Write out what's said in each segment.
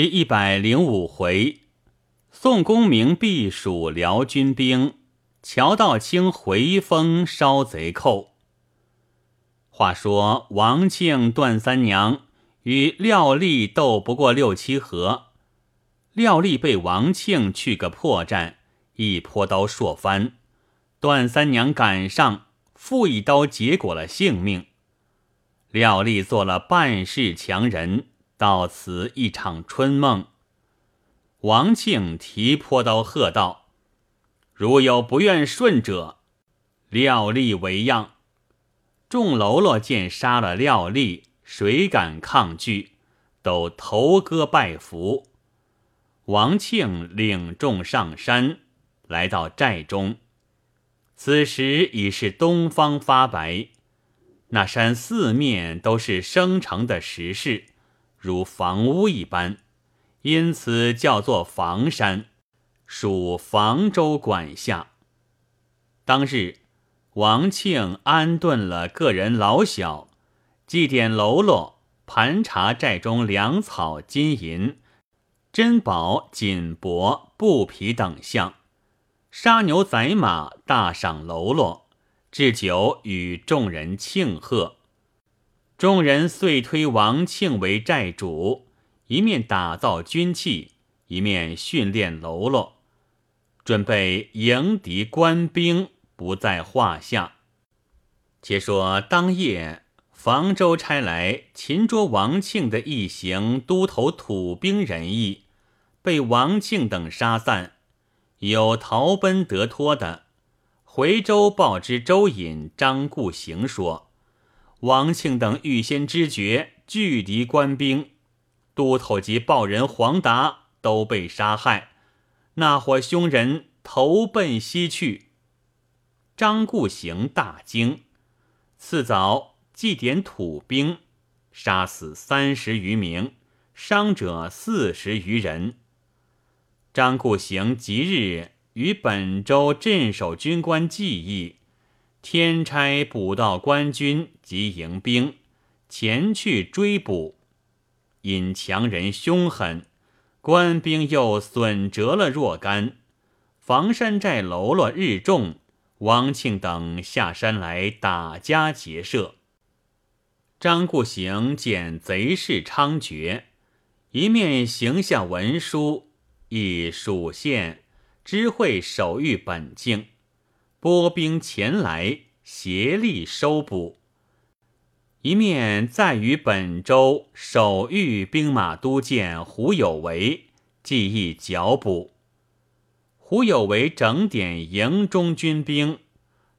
第一百零五回，宋公明避暑辽军兵，乔道清回风烧贼寇。话说王庆、段三娘与廖立斗不过六七合，廖立被王庆去个破绽，一泼刀硕翻，段三娘赶上，复一刀结果了性命。廖立做了半世强人。到此一场春梦。王庆提泼刀喝道：“如有不愿顺者，廖立为样。”众喽啰见杀了廖立，谁敢抗拒？都头戈拜服。王庆领众上山，来到寨中。此时已是东方发白，那山四面都是生成的石室。如房屋一般，因此叫做房山，属房州管辖。当日，王庆安顿了个人老小，祭奠喽啰，盘查寨中粮草、金银、珍宝、锦帛、布匹等项，杀牛宰马，大赏喽啰，置酒与众人庆贺。众人遂推王庆为寨主，一面打造军器，一面训练喽啰，准备迎敌官兵不在话下。且说当夜，房州差来擒捉王庆的一行都头土兵人役，被王庆等杀散，有逃奔得脱的，回州报知周隐、张固行说。王庆等预先知觉拒敌官兵，都头及报人黄达都被杀害，那伙凶人投奔西去。张固行大惊，次早祭奠土兵，杀死三十余名，伤者四十余人。张固行即日与本州镇守军官计议。天差捕到官军及迎兵前去追捕，因强人凶狠，官兵又损折了若干。房山寨喽啰日众，王庆等下山来打家劫舍。张固行见贼势猖獗，一面行下文书，以属县知会守御本境。拨兵前来协力收捕，一面再与本州守御兵马都监胡有为计议剿捕。胡有为整点营中军兵，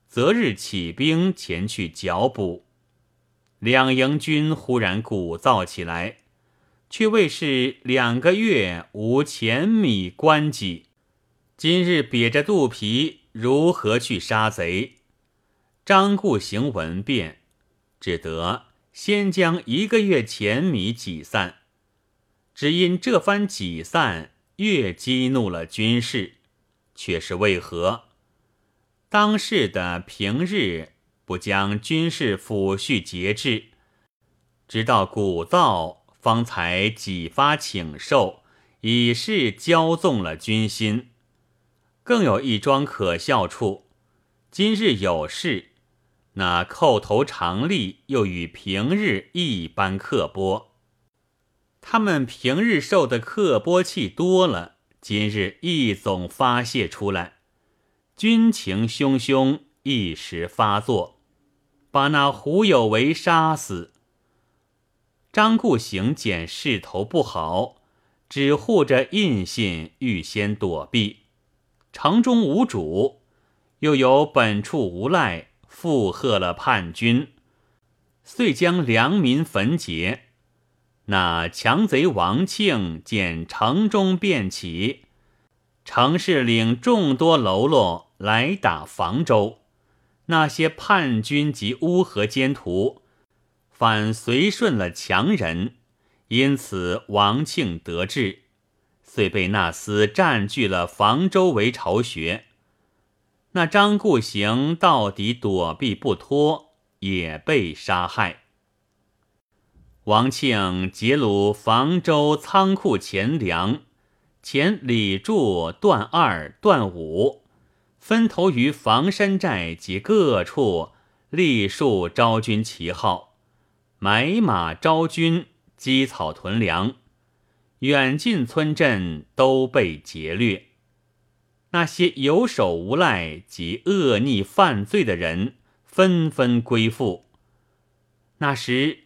择日起兵前去剿捕。两营军忽然鼓噪起来，却谓是两个月无钱米官给，今日瘪着肚皮。如何去杀贼？张固行闻变，只得先将一个月钱米挤散。只因这番挤散，越激怒了军士，却是为何？当世的平日不将军事抚恤节制，直到鼓噪，方才几发请受，已是骄纵了军心。更有一桩可笑处，今日有事，那叩头常例又与平日一般刻薄。他们平日受的刻薄气多了，今日一总发泄出来，军情汹汹，一时发作，把那胡有为杀死。张固行见势头不好，只护着印信，预先躲避。城中无主，又有本处无赖附和了叛军，遂将良民焚劫。那强贼王庆见城中变起，城市领众多喽啰来打房州，那些叛军及乌合奸徒反随顺了强人，因此王庆得志。遂被那厮占据了房州为巢穴，那张固行到底躲避不脱，也被杀害。王庆劫掳房州仓库钱粮，遣李柱、段二、段五分头于房山寨及各处立树招军旗号，买马招军，积草屯粮，远近村镇都被劫掠。那些有手无赖及恶逆犯罪的人，纷纷归附。那时。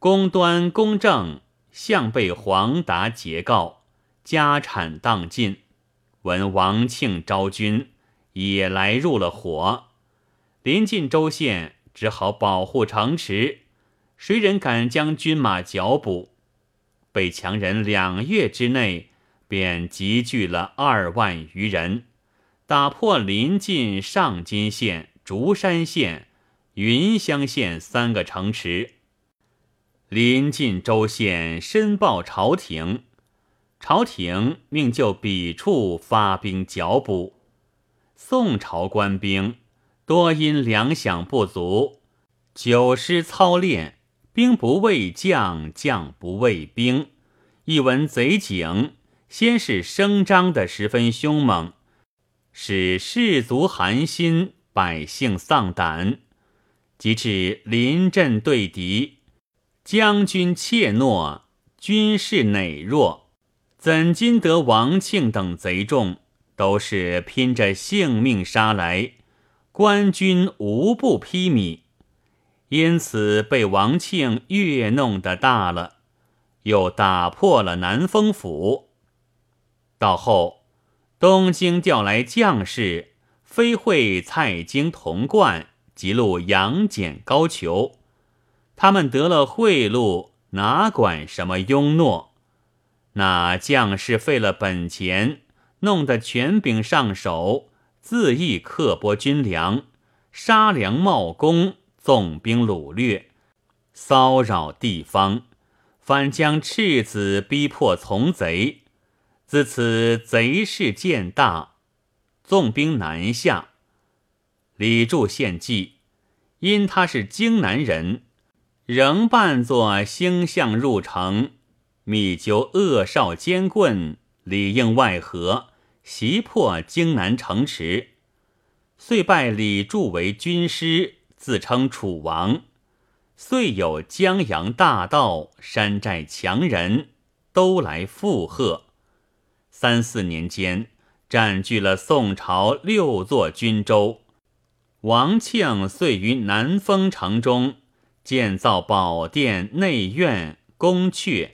公端、公正向被黄达截告，家产荡尽。闻王庆招军，也来入了伙。临近州县，只好保护城池。谁人敢将军马剿捕？被强人两月之内，便集聚了二万余人，打破临近上金县、竹山县、云乡县三个城池。临近州县申报朝廷，朝廷命就彼处发兵剿捕。宋朝官兵多因粮饷不足，久失操练，兵不畏将，将不畏兵。一闻贼警，先是声张的十分凶猛，使士卒寒心，百姓丧胆，及至临阵对敌。将军怯懦，军士馁弱，怎禁得王庆等贼众都是拼着性命杀来？官军无不披靡，因此被王庆越弄得大了，又打破了南丰府。到后，东京调来将士，非会蔡京、童贯，即录杨戬、高俅。他们得了贿赂，哪管什么庸诺？那将士费了本钱，弄得权柄上手，恣意刻薄军粮，杀粮冒功，纵兵掳掠，骚扰地方，反将赤子逼迫从贼。自此贼势渐大，纵兵南下。李柱献计，因他是荆南人。仍扮作星象入城，密究恶少奸棍，里应外合，袭破荆南城池，遂拜李柱为军师，自称楚王。遂有江洋大盗、山寨强人都来附和。三四年间，占据了宋朝六座军州。王庆遂于南丰城中。建造宝殿、内院、宫阙，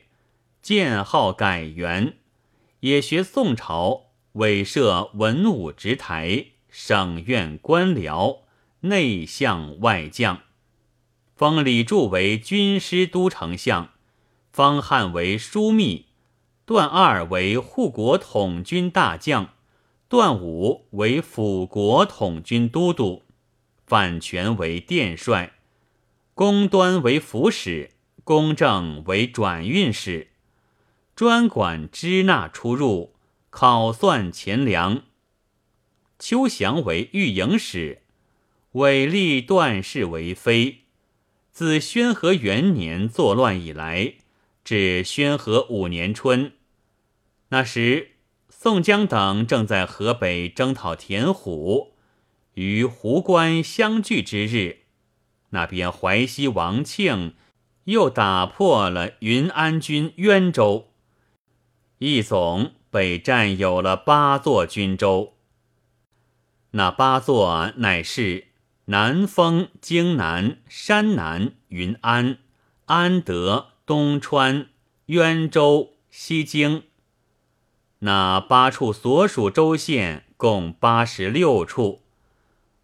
建号改元，也学宋朝，委设文武职台、省院官僚、内相外将，封李柱为军师都丞相，方汉为枢密，段二为护国统军大将，段五为辅国统军都督，范权为殿帅。公端为府使，公正为转运使，专管支纳出入，考算钱粮。邱祥为御营使，委立段氏为妃。自宣和元年作乱以来，至宣和五年春，那时宋江等正在河北征讨田虎，于湖关相聚之日。那边淮西王庆又打破了云安军渊州，一总被占有了八座军州。那八座乃是南丰、京南、山南、云安、安德、东川、渊州、西京。那八处所属州县共八十六处。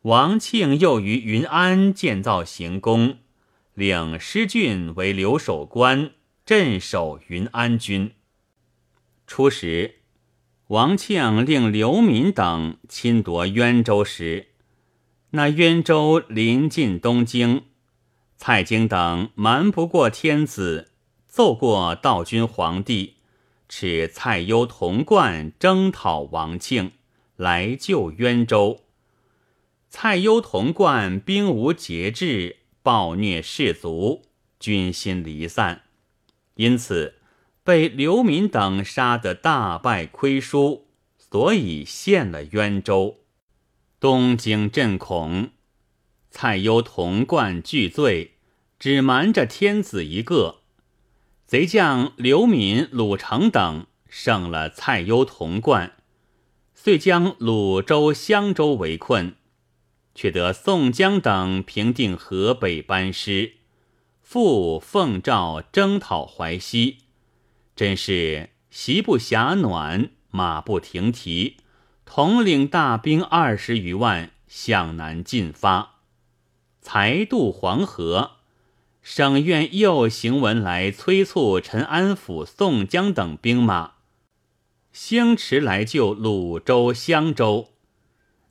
王庆又于云安建造行宫，领师郡为留守官，镇守云安军。初时，王庆令刘敏等侵夺渊州时，那渊州临近东京，蔡京等瞒不过天子，奏过道君皇帝，使蔡攸、童贯征讨王庆，来救渊州。蔡攸、童贯兵无节制，暴虐士卒，军心离散。因此被刘敏等杀得大败亏输，所以陷了渊州。东京震恐，蔡攸同贯俱罪，只瞒着天子一个。贼将刘敏、鲁成等胜了蔡攸同贯，遂将鲁州、襄州围困，却得宋江等平定河北班师，复奉诏征讨淮西，真是席不暇暖，马不停蹄，统领大兵二十余万向南进发，才渡黄河。省院又行文来催促陈安府宋江等兵马星驰来救鲁州、襄州。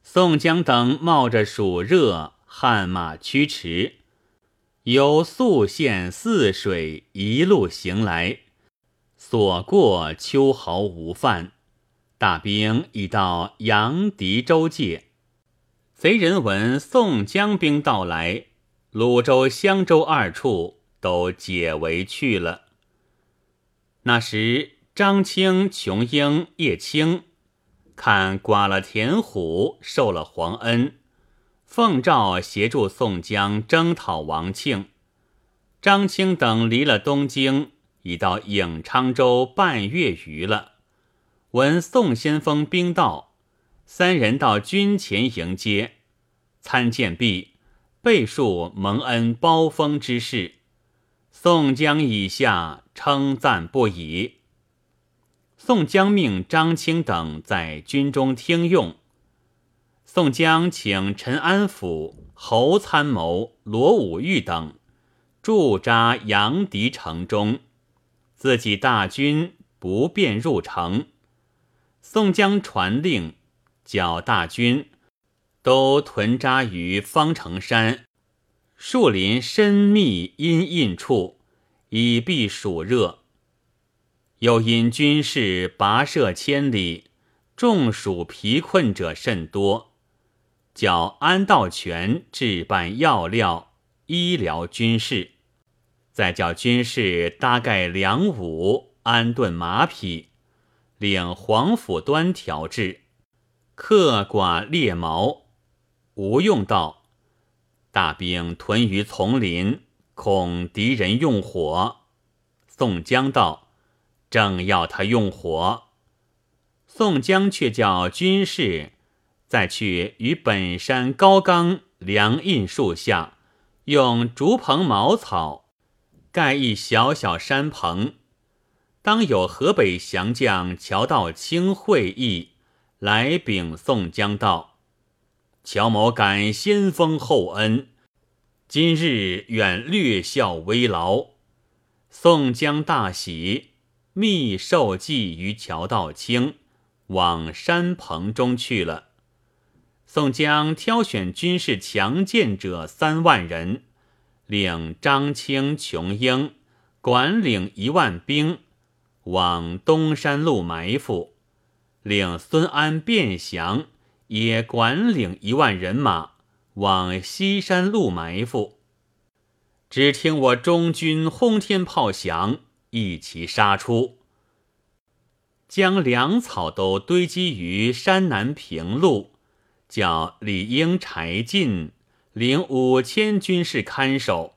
宋江等冒着暑热，汗马驱驰，由宿县泗水一路行来，所过秋毫无犯。大兵已到杨迪州界，贼人闻宋江兵到来。鲁州、襄州二处都解围去了。那时，张清、琼英、叶青看寡了田虎，受了皇恩，奉诏协助宋江征讨王庆。张清等离了东京，已到颍昌州半月余了。闻宋先锋兵到，三人到军前迎接，参见毕。备述蒙恩包封之事，宋江以下称赞不已。宋江命张清等在军中听用。宋江请陈安抚、侯参谋罗武玉等驻扎杨迪城中，自己大军不便入城。宋江传令，叫大军。都屯扎于方城山树林深密阴阴处，以避暑热。又因军事跋涉千里，中暑疲困者甚多，叫安道全置办药料、医疗军事，再叫军士搭盖粮武、安顿马匹，领黄甫端调制，客寡猎毛。吴用道：“大兵屯于丛林，恐敌人用火。”宋江道：“正要他用火。”宋江却叫军士再去于本山高冈梁印树下，用竹棚茅草盖一小小山棚。当有河北降将乔道清会意来禀宋江道。乔某感先锋厚恩，今日愿略效微劳。宋江大喜，密授计于乔道清，往山棚中去了。宋江挑选军事强健者三万人，领张清、琼英管领一万兵，往东山路埋伏，令孙安、卞祥。也管领一万人马往西山路埋伏，只听我中军轰天炮响，一齐杀出，将粮草都堆积于山南平路，叫李应、柴进领五千军士看守。